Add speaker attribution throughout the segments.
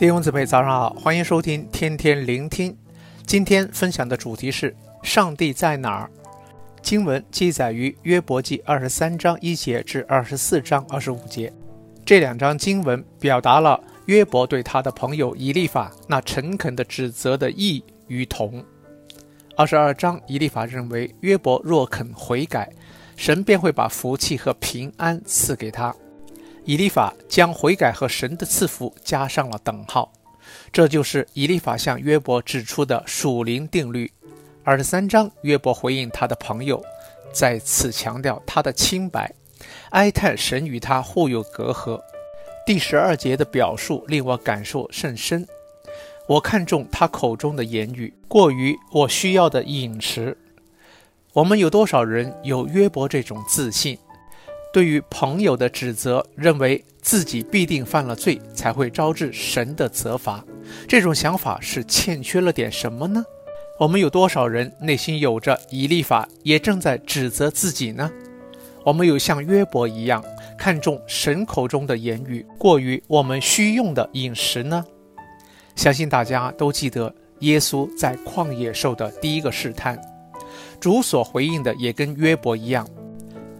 Speaker 1: 弟兄姊妹，早上好，欢迎收听天天聆听。今天分享的主题是上帝在哪儿？经文记载于约伯记二十三章一节至二十四章二十五节。这两章经文表达了约伯对他的朋友以利法那诚恳的指责的异与同。二十二章，以利法认为约伯若肯悔改，神便会把福气和平安赐给他。以利法将悔改和神的赐福加上了等号，这就是以利法向约伯指出的属灵定律。二十三章，约伯回应他的朋友，再次强调他的清白，哀叹神与他互有隔阂。第十二节的表述令我感受甚深。我看重他口中的言语，过于我需要的饮食。我们有多少人有约伯这种自信？对于朋友的指责，认为自己必定犯了罪，才会招致神的责罚。这种想法是欠缺了点什么呢？我们有多少人内心有着以利法，也正在指责自己呢？我们有像约伯一样看重神口中的言语，过于我们需用的饮食呢？相信大家都记得耶稣在旷野受的第一个试探，主所回应的也跟约伯一样，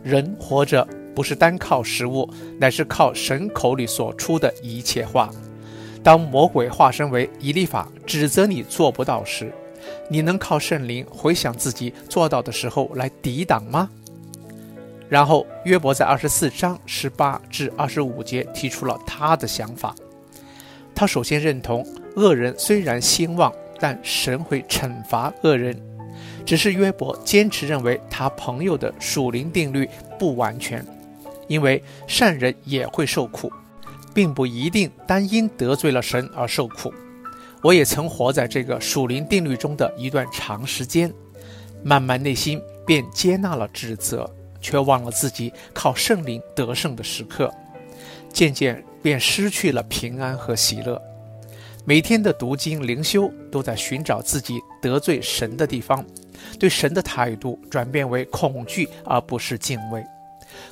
Speaker 1: 人活着。不是单靠食物，乃是靠神口里所出的一切话。当魔鬼化身为以利法，指责你做不到时，你能靠圣灵回想自己做到的时候来抵挡吗？然后约伯在二十四章十八至二十五节提出了他的想法。他首先认同恶人虽然兴旺，但神会惩罚恶人。只是约伯坚持认为他朋友的属灵定律不完全。因为善人也会受苦，并不一定单因得罪了神而受苦。我也曾活在这个属灵定律中的一段长时间，慢慢内心便接纳了指责，却忘了自己靠圣灵得胜的时刻，渐渐便失去了平安和喜乐。每天的读经灵修都在寻找自己得罪神的地方，对神的态度转变为恐惧而不是敬畏。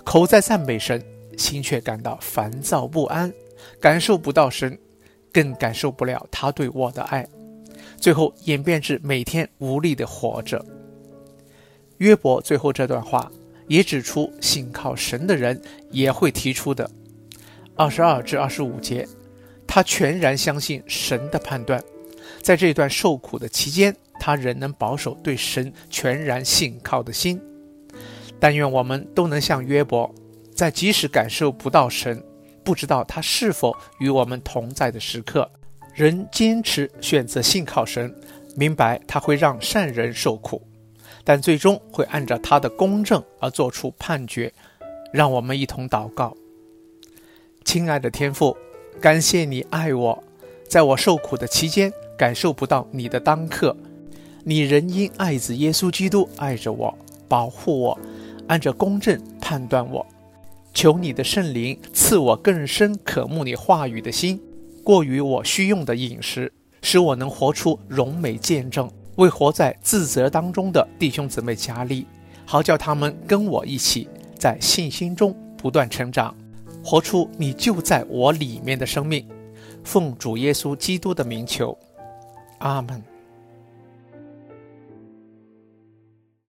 Speaker 1: 口在赞美神，心却感到烦躁不安，感受不到神，更感受不了他对我的爱，最后演变至每天无力地活着。约伯最后这段话也指出，信靠神的人也会提出的。二十二至二十五节，他全然相信神的判断，在这段受苦的期间，他仍能保守对神全然信靠的心。但愿我们都能像约伯，在即使感受不到神，不知道他是否与我们同在的时刻，仍坚持选择信靠神，明白他会让善人受苦，但最终会按照他的公正而做出判决。让我们一同祷告：亲爱的天父，感谢你爱我，在我受苦的期间感受不到你的当刻，你仍因爱子耶稣基督爱着我，保护我。按着公正判断我，求你的圣灵赐我更深渴慕你话语的心，过于我需用的饮食，使我能活出荣美见证，为活在自责当中的弟兄姊妹加力，好叫他们跟我一起在信心中不断成长，活出你就在我里面的生命。奉主耶稣基督的名求，阿门。